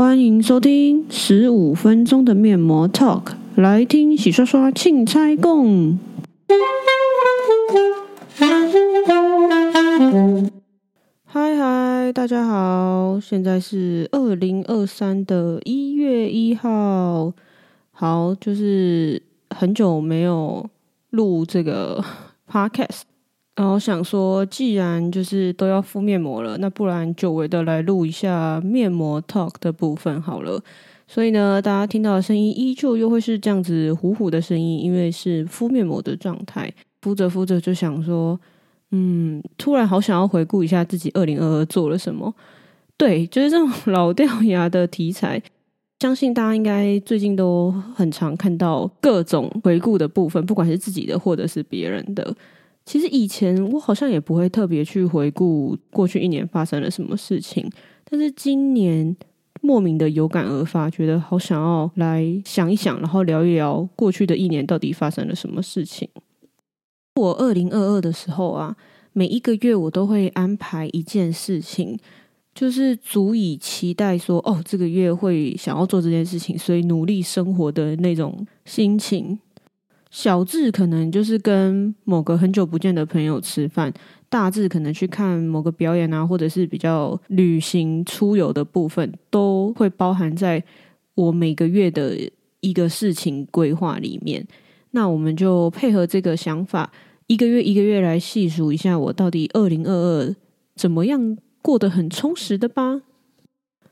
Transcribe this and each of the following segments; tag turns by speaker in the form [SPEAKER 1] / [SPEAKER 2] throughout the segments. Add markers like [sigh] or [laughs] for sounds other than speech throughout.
[SPEAKER 1] 欢迎收听十五分钟的面膜 Talk，来听洗刷刷庆猜共。嗨嗨，大家好，现在是二零二三的一月一号。好，就是很久没有录这个 [laughs] Podcast。然后想说，既然就是都要敷面膜了，那不然久违的来录一下面膜 talk 的部分好了。所以呢，大家听到的声音依旧又会是这样子糊糊的声音，因为是敷面膜的状态。敷着敷着就想说，嗯，突然好想要回顾一下自己二零二二做了什么。对，就是这种 [laughs] 老掉牙的题材，相信大家应该最近都很常看到各种回顾的部分，不管是自己的或者是别人的。其实以前我好像也不会特别去回顾过去一年发生了什么事情，但是今年莫名的有感而发，觉得好想要来想一想，然后聊一聊过去的一年到底发生了什么事情。我二零二二的时候啊，每一个月我都会安排一件事情，就是足以期待说，哦，这个月会想要做这件事情，所以努力生活的那种心情。小智可能就是跟某个很久不见的朋友吃饭，大至可能去看某个表演啊，或者是比较旅行出游的部分，都会包含在我每个月的一个事情规划里面。那我们就配合这个想法，一个月一个月来细数一下，我到底二零二二怎么样过得很充实的吧。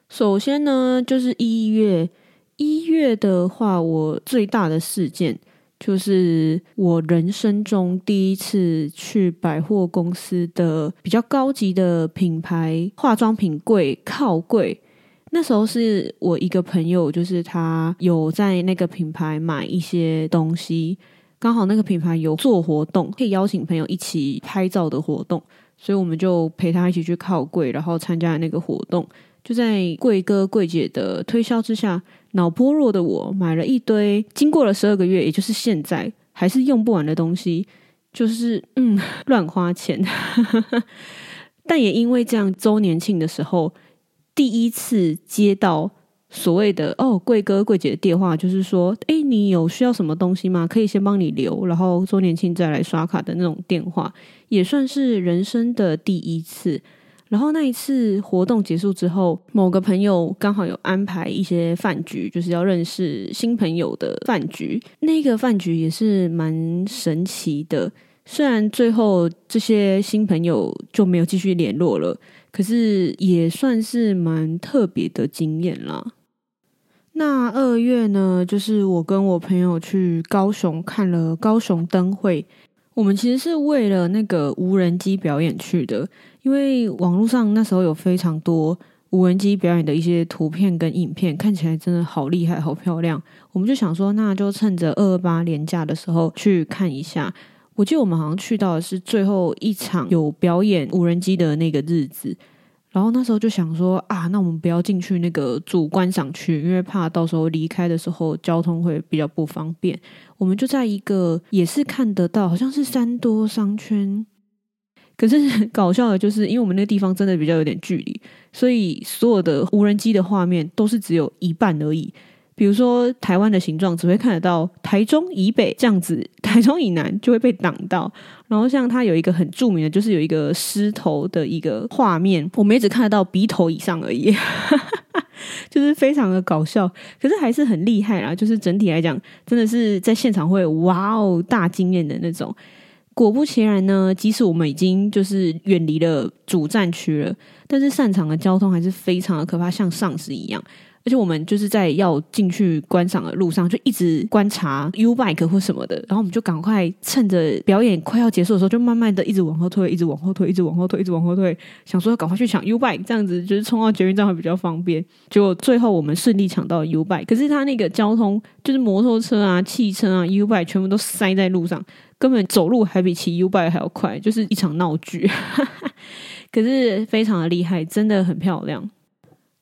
[SPEAKER 1] 首先呢，就是一月，一月的话，我最大的事件。就是我人生中第一次去百货公司的比较高级的品牌化妆品柜靠柜，那时候是我一个朋友，就是他有在那个品牌买一些东西，刚好那个品牌有做活动，可以邀请朋友一起拍照的活动，所以我们就陪他一起去靠柜，然后参加那个活动。就在柜哥柜姐的推销之下，脑波弱的我买了一堆，经过了十二个月，也就是现在还是用不完的东西，就是嗯乱花钱。[laughs] 但也因为这样，周年庆的时候第一次接到所谓的哦贵哥贵姐的电话，就是说，诶，你有需要什么东西吗？可以先帮你留，然后周年庆再来刷卡的那种电话，也算是人生的第一次。然后那一次活动结束之后，某个朋友刚好有安排一些饭局，就是要认识新朋友的饭局。那个饭局也是蛮神奇的，虽然最后这些新朋友就没有继续联络了，可是也算是蛮特别的经验啦。那二月呢，就是我跟我朋友去高雄看了高雄灯会。我们其实是为了那个无人机表演去的，因为网络上那时候有非常多无人机表演的一些图片跟影片，看起来真的好厉害、好漂亮。我们就想说，那就趁着二二八连假的时候去看一下。我记得我们好像去到的是最后一场有表演无人机的那个日子。然后那时候就想说啊，那我们不要进去那个主观赏区，因为怕到时候离开的时候交通会比较不方便。我们就在一个也是看得到，好像是三多商圈。可是搞笑的就是，因为我们那个地方真的比较有点距离，所以所有的无人机的画面都是只有一半而已。比如说台湾的形状只会看得到台中以北这样子，台中以南就会被挡到。然后像它有一个很著名的，就是有一个狮头的一个画面，我们也只看得到鼻头以上而已，[laughs] 就是非常的搞笑，可是还是很厉害啦。就是整体来讲，真的是在现场会哇哦大惊艳的那种。果不其然呢，即使我们已经就是远离了主战区了，但是散场的交通还是非常的可怕，像丧尸一样。而且我们就是在要进去观赏的路上，就一直观察 U bike 或什么的，然后我们就赶快趁着表演快要结束的时候，就慢慢的一直往后退，一直往后退，一直往后退，一直往后退，想说要赶快去抢 U bike，这样子就是冲到捷运站会比较方便。结果最后我们顺利抢到 U bike，可是他那个交通就是摩托车啊、汽车啊、U bike 全部都塞在路上，根本走路还比骑 U bike 还要快，就是一场闹剧。[laughs] 可是非常的厉害，真的很漂亮。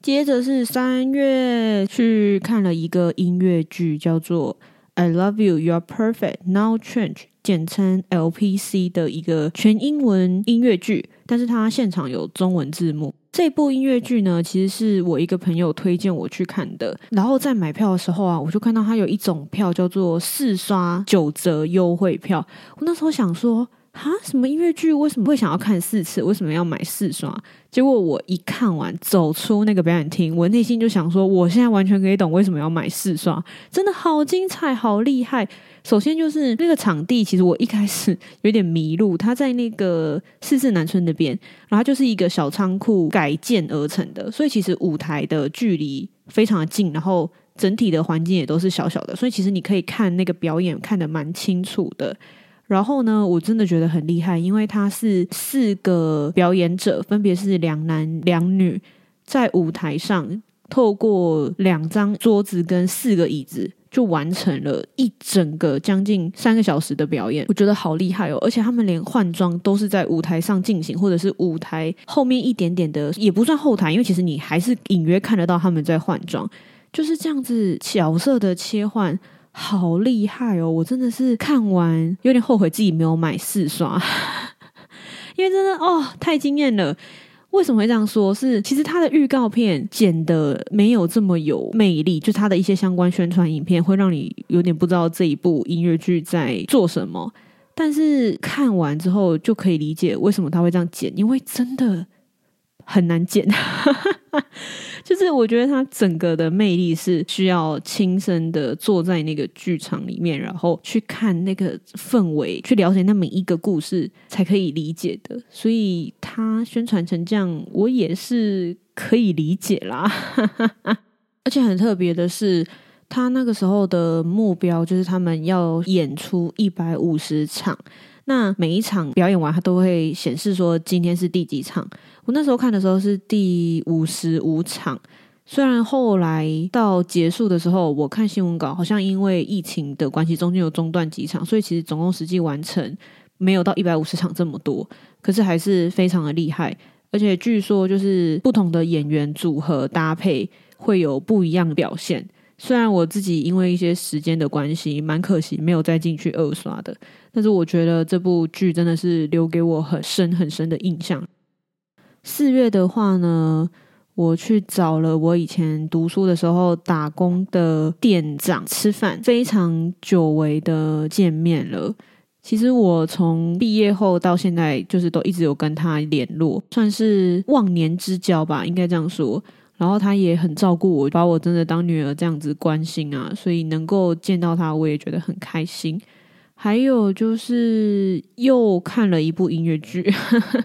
[SPEAKER 1] 接着是三月去看了一个音乐剧，叫做《I Love You, You're Perfect, Now Change，简称 LPC 的一个全英文音乐剧，但是它现场有中文字幕。这部音乐剧呢，其实是我一个朋友推荐我去看的。然后在买票的时候啊，我就看到它有一种票叫做四刷九折优惠票。我那时候想说，啊，什么音乐剧为什么会想要看四次？为什么要买四刷？结果我一看完，走出那个表演厅，我内心就想说，我现在完全可以懂为什么要买四刷，真的好精彩，好厉害。首先就是那个场地，其实我一开始有点迷路，它在那个四四南村那边，然后就是一个小仓库改建而成的，所以其实舞台的距离非常的近，然后整体的环境也都是小小的，所以其实你可以看那个表演看得蛮清楚的。然后呢，我真的觉得很厉害，因为他是四个表演者，分别是两男两女，在舞台上透过两张桌子跟四个椅子，就完成了一整个将近三个小时的表演。我觉得好厉害哦！而且他们连换装都是在舞台上进行，或者是舞台后面一点点的，也不算后台，因为其实你还是隐约看得到他们在换装，就是这样子角色的切换。好厉害哦！我真的是看完有点后悔自己没有买四刷，[laughs] 因为真的哦太惊艳了。为什么会这样说？是其实他的预告片剪得没有这么有魅力，就他的一些相关宣传影片会让你有点不知道这一部音乐剧在做什么。但是看完之后就可以理解为什么他会这样剪，因为真的。很难剪，[laughs] 就是我觉得它整个的魅力是需要亲身的坐在那个剧场里面，然后去看那个氛围，去了解那每一个故事才可以理解的。所以它宣传成这样，我也是可以理解啦。[laughs] 而且很特别的是，他那个时候的目标就是他们要演出一百五十场。那每一场表演完，它都会显示说今天是第几场。我那时候看的时候是第五十五场，虽然后来到结束的时候，我看新闻稿好像因为疫情的关系，中间有中断几场，所以其实总共实际完成没有到一百五十场这么多，可是还是非常的厉害。而且据说就是不同的演员组合搭配会有不一样的表现。虽然我自己因为一些时间的关系，蛮可惜没有再进去二刷的，但是我觉得这部剧真的是留给我很深很深的印象。四月的话呢，我去找了我以前读书的时候打工的店长吃饭，非常久违的见面了。其实我从毕业后到现在，就是都一直有跟他联络，算是忘年之交吧，应该这样说。然后他也很照顾我，把我真的当女儿这样子关心啊，所以能够见到他，我也觉得很开心。还有就是又看了一部音乐剧，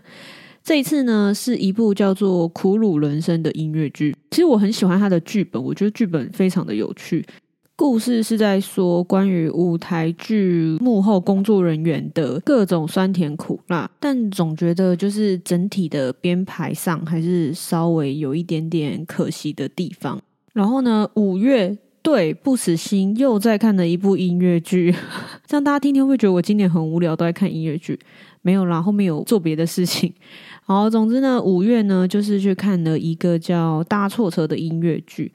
[SPEAKER 1] [laughs] 这一次呢是一部叫做《苦鲁人生》的音乐剧。其实我很喜欢他的剧本，我觉得剧本非常的有趣。故事是在说关于舞台剧幕后工作人员的各种酸甜苦辣，但总觉得就是整体的编排上还是稍微有一点点可惜的地方。然后呢，五月对不死心又在看了一部音乐剧，这样大家听听会觉得我今年很无聊，都在看音乐剧。没有啦，后面有做别的事情。好，总之呢，五月呢就是去看了一个叫《搭错车》的音乐剧。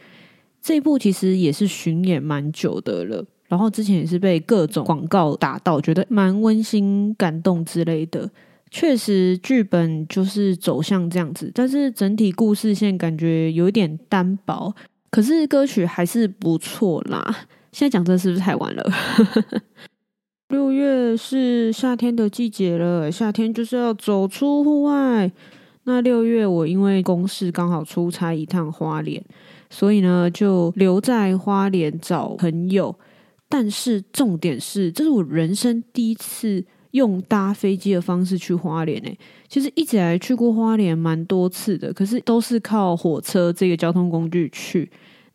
[SPEAKER 1] 这一部其实也是巡演蛮久的了，然后之前也是被各种广告打到，觉得蛮温馨、感动之类的。确实，剧本就是走向这样子，但是整体故事线感觉有点单薄。可是歌曲还是不错啦。现在讲这是不是太晚了？六月是夏天的季节了，夏天就是要走出户外。那六月我因为公事刚好出差一趟花莲。所以呢，就留在花莲找朋友。但是重点是，这是我人生第一次用搭飞机的方式去花莲诶。其实一直以来去过花莲蛮多次的，可是都是靠火车这个交通工具去。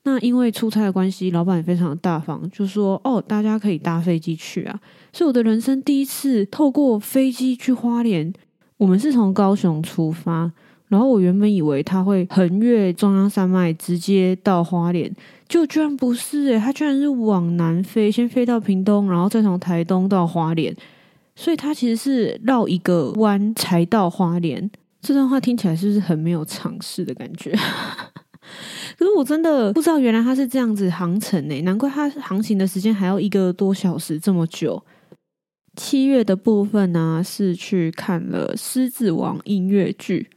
[SPEAKER 1] 那因为出差的关系，老板非常大方，就说哦，大家可以搭飞机去啊。所以我的人生第一次透过飞机去花莲。我们是从高雄出发。然后我原本以为他会横越中央山脉直接到花莲，就居然不是诶，他居然是往南飞，先飞到屏东，然后再从台东到花莲，所以他其实是绕一个弯才到花莲。这段话听起来是不是很没有常识的感觉？[laughs] 可是我真的不知道，原来它是这样子航程呢，难怪它航行的时间还要一个多小时这么久。七月的部分呢、是去看了《狮子王》音乐剧。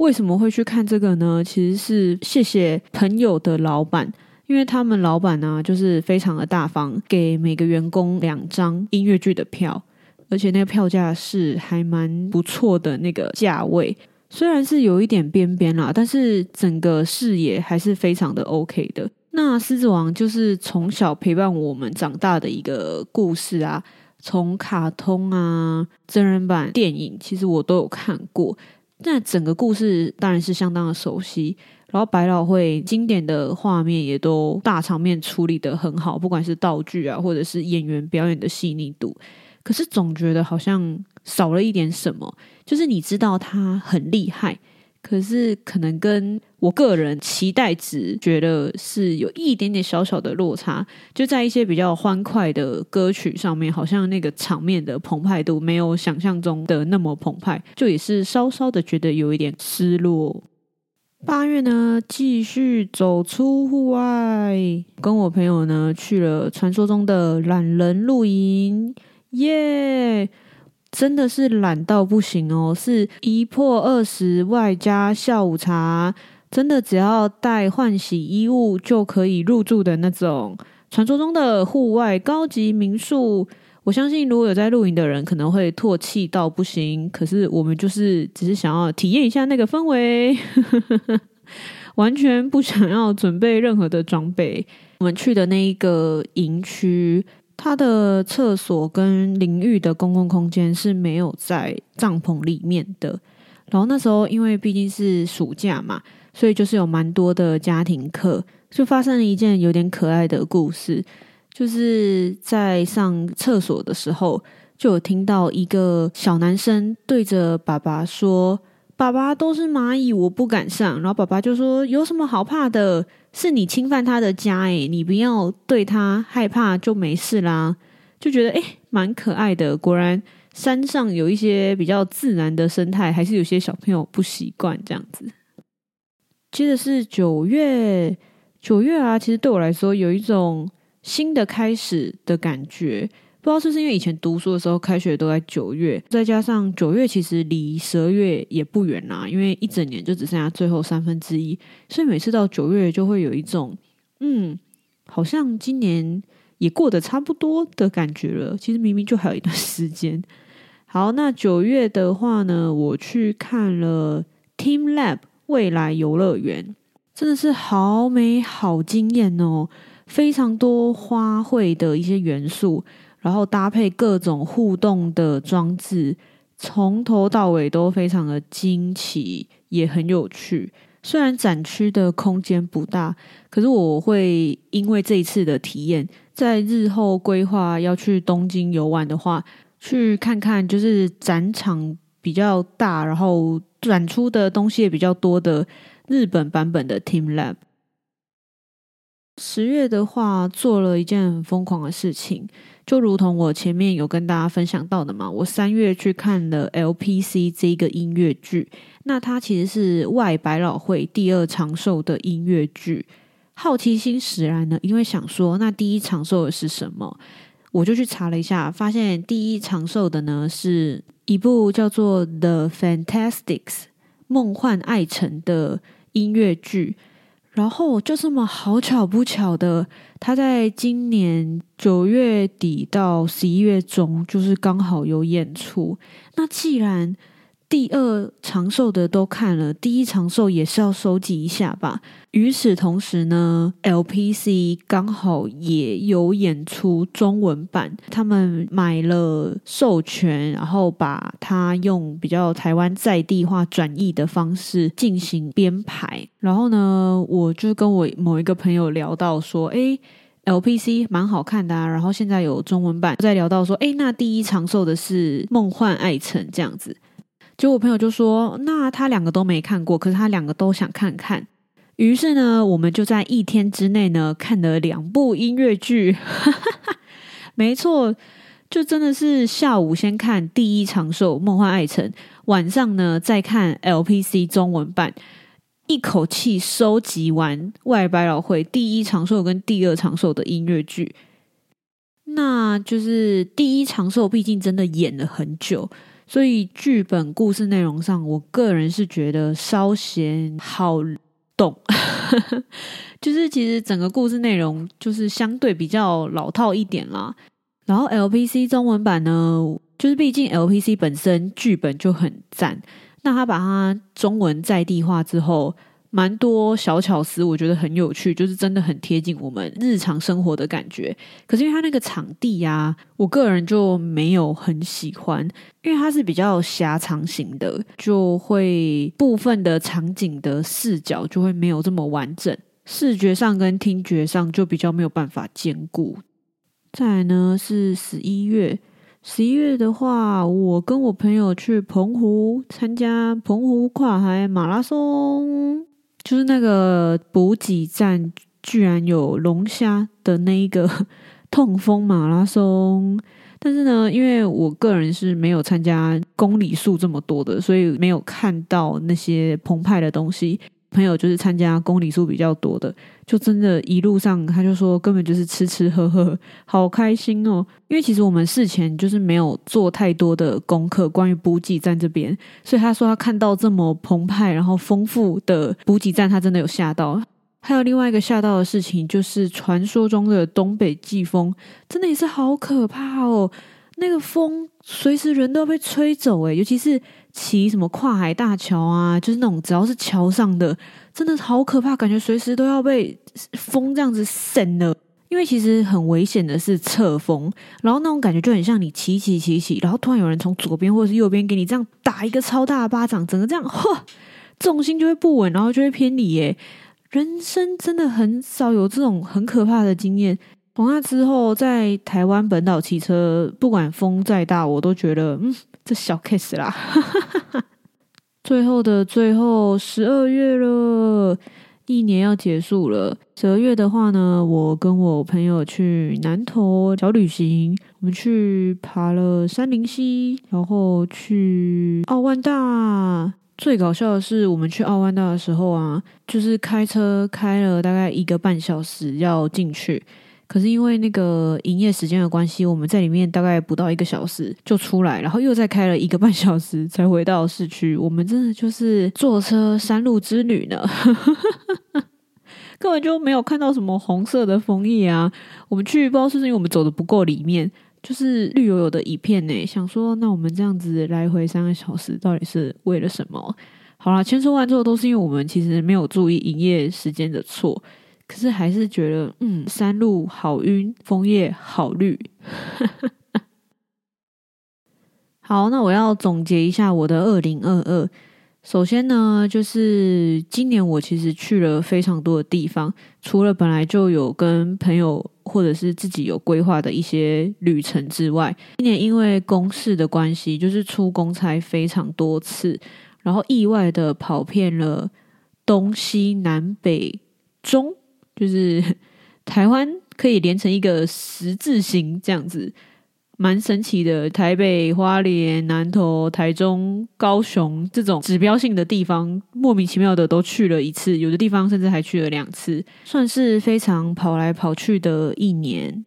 [SPEAKER 1] 为什么会去看这个呢？其实是谢谢朋友的老板，因为他们老板呢、就是非常的大方，给每个员工两张音乐剧的票，而且那个票价是还蛮不错的那个价位。虽然是有一点边边啦，但是整个视野还是非常的 OK 的。那《狮子王》就是从小陪伴我们长大的一个故事啊。从卡通啊、真人版电影，其实我都有看过。那整个故事当然是相当的熟悉。然后百老汇经典的画面也都大场面处理的很好，不管是道具啊，或者是演员表演的细腻度。可是总觉得好像少了一点什么，就是你知道他很厉害。可是，可能跟我个人期待值觉得是有一点点小小的落差，就在一些比较欢快的歌曲上面，好像那个场面的澎湃度没有想象中的那么澎湃，就也是稍稍的觉得有一点失落。八月呢，继续走出户外，跟我朋友呢去了传说中的懒人露营，耶！真的是懒到不行哦，是一破二十外加下午茶，真的只要带换洗衣物就可以入住的那种传说中的户外高级民宿。我相信如果有在露营的人可能会唾弃到不行，可是我们就是只是想要体验一下那个氛围，[laughs] 完全不想要准备任何的装备。我们去的那一个营区。它的厕所跟淋浴的公共空间是没有在帐篷里面的。然后那时候因为毕竟是暑假嘛，所以就是有蛮多的家庭课，就发生了一件有点可爱的故事。就是在上厕所的时候，就有听到一个小男生对着爸爸说：“爸爸都是蚂蚁，我不敢上。”然后爸爸就说：“有什么好怕的？”是你侵犯他的家诶，你不要对他害怕就没事啦，就觉得诶蛮可爱的。果然山上有一些比较自然的生态，还是有些小朋友不习惯这样子。接着是九月，九月啊，其实对我来说有一种新的开始的感觉。不知道是不是因为以前读书的时候开学都在九月，再加上九月其实离十二月也不远啦，因为一整年就只剩下最后三分之一，所以每次到九月就会有一种嗯，好像今年也过得差不多的感觉了。其实明明就还有一段时间。好，那九月的话呢，我去看了 teamLab 未来游乐园，真的是好美好惊艳哦，非常多花卉的一些元素。然后搭配各种互动的装置，从头到尾都非常的惊奇，也很有趣。虽然展区的空间不大，可是我会因为这一次的体验，在日后规划要去东京游玩的话，去看看就是展场比较大，然后展出的东西也比较多的日本版本的 teamLab。十月的话，做了一件很疯狂的事情。就如同我前面有跟大家分享到的嘛，我三月去看了 LPC 这个音乐剧，那它其实是外百老汇第二长寿的音乐剧。好奇心使然呢，因为想说那第一长寿的是什么，我就去查了一下，发现第一长寿的呢是一部叫做《The Fantastics》梦幻爱城的音乐剧。然后就这么好巧不巧的，他在今年九月底到十一月中，就是刚好有演出。那既然第二长寿的都看了，第一长寿也是要收集一下吧。与此同时呢，LPC 刚好也有演出中文版，他们买了授权，然后把它用比较台湾在地化转译的方式进行编排。然后呢，我就跟我某一个朋友聊到说，诶，LPC 蛮好看的啊，然后现在有中文版，再聊到说，诶，那第一长寿的是《梦幻爱城》这样子。结果我朋友就说：“那他两个都没看过，可是他两个都想看看。”于是呢，我们就在一天之内呢看了两部音乐剧。[laughs] 没错，就真的是下午先看第一长寿《梦幻爱城》，晚上呢再看 LPC 中文版。一口气收集完外百老汇第一长寿跟第二长寿的音乐剧。那就是第一长寿，毕竟真的演了很久，所以剧本故事内容上，我个人是觉得稍嫌好懂。[laughs] 就是其实整个故事内容就是相对比较老套一点啦。然后 LPC 中文版呢，就是毕竟 LPC 本身剧本就很赞，那他把它中文在地化之后。蛮多小巧思，我觉得很有趣，就是真的很贴近我们日常生活的感觉。可是因为它那个场地呀、我个人就没有很喜欢，因为它是比较狭长型的，就会部分的场景的视角就会没有这么完整，视觉上跟听觉上就比较没有办法兼顾。再来呢是十一月，十一月的话，我跟我朋友去澎湖参加澎湖跨海马拉松。就是那个补给站居然有龙虾的那一个 [laughs] 痛风马拉松，但是呢，因为我个人是没有参加公里数这么多的，所以没有看到那些澎湃的东西。朋友就是参加公里数比较多的，就真的一路上他就说根本就是吃吃喝喝，好开心哦！因为其实我们事前就是没有做太多的功课，关于补给站这边，所以他说他看到这么澎湃然后丰富的补给站，他真的有吓到。还有另外一个吓到的事情，就是传说中的东北季风，真的也是好可怕哦！那个风随时人都要被吹走诶，尤其是。骑什么跨海大桥啊，就是那种只要是桥上的，真的好可怕，感觉随时都要被风这样子扇了。因为其实很危险的是侧风，然后那种感觉就很像你骑骑骑骑，然后突然有人从左边或者是右边给你这样打一个超大的巴掌，整个这样，[laughs] 嚯，重心就会不稳，然后就会偏离。耶，人生真的很少有这种很可怕的经验。从那之后，在台湾本岛骑车，不管风再大，我都觉得嗯。这小 case 啦，最后的最后，十二月了，一年要结束了。十二月的话呢，我跟我朋友去南投小旅行，我们去爬了三林溪，然后去奥万大。最搞笑的是，我们去奥万大的时候啊，就是开车开了大概一个半小时要进去。可是因为那个营业时间的关系，我们在里面大概不到一个小时就出来，然后又再开了一个半小时才回到市区。我们真的就是坐车山路之旅呢，根本就没有看到什么红色的枫叶啊。我们去不知道是不是因为我们走的不够里面，就是绿油油的一片呢。想说，那我们这样子来回三个小时，到底是为了什么？好啦，千说万作都是因为我们其实没有注意营业时间的错。可是还是觉得，嗯，山路好晕，枫叶好绿。[laughs] 好，那我要总结一下我的二零二二。首先呢，就是今年我其实去了非常多的地方，除了本来就有跟朋友或者是自己有规划的一些旅程之外，今年因为公事的关系，就是出公差非常多次，然后意外的跑遍了东西南北中。就是 [laughs] 台湾可以连成一个十字形这样子，蛮神奇的。台北、花莲、南投、台中、高雄这种指标性的地方，莫名其妙的都去了一次，有的地方甚至还去了两次，算是非常跑来跑去的一年。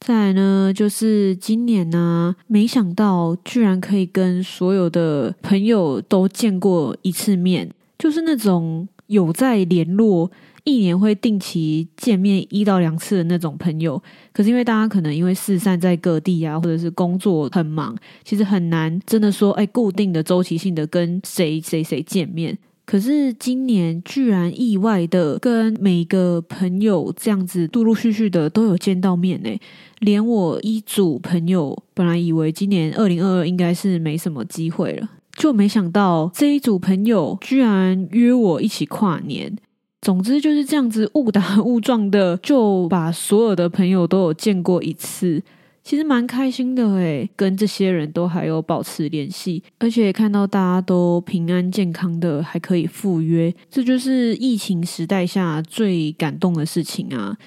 [SPEAKER 1] 再来呢，就是今年呢，没想到居然可以跟所有的朋友都见过一次面，就是那种有在联络。一年会定期见面一到两次的那种朋友，可是因为大家可能因为四散在各地啊，或者是工作很忙，其实很难真的说，哎，固定的周期性的跟谁谁谁见面。可是今年居然意外的跟每个朋友这样子陆陆续续的都有见到面呢，连我一组朋友本来以为今年二零二二应该是没什么机会了，就没想到这一组朋友居然约我一起跨年。总之就是这样子误打误撞的，就把所有的朋友都有见过一次，其实蛮开心的诶，跟这些人都还有保持联系，而且看到大家都平安健康的，还可以赴约，这就是疫情时代下最感动的事情啊！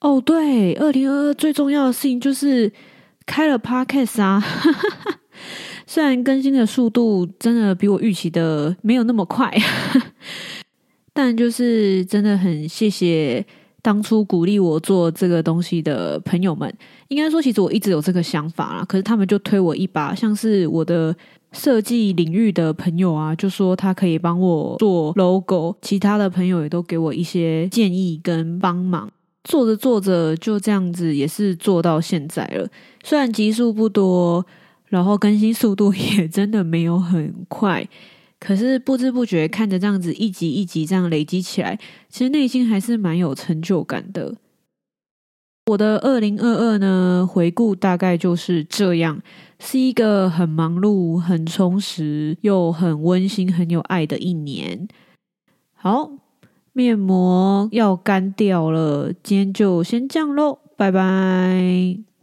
[SPEAKER 1] 哦，对，二零二二最重要的事情就是开了 Podcast 啊，虽然更新的速度真的比我预期的没有那么快。[laughs] 但就是真的很谢谢当初鼓励我做这个东西的朋友们。应该说，其实我一直有这个想法啦，可是他们就推我一把，像是我的设计领域的朋友啊，就说他可以帮我做 logo，其他的朋友也都给我一些建议跟帮忙。做着做着就这样子，也是做到现在了。虽然集数不多，然后更新速度也 [laughs] 真的没有很快，可是不知不觉看着这样子一集一集这样累积起来，其实内心还是蛮有成就感的。我的二零二二呢，回顾大概就是这样，是一个很忙碌、很充实又很温馨、很有爱的一年。好。面膜要干掉了，今天就先这样喽，拜拜。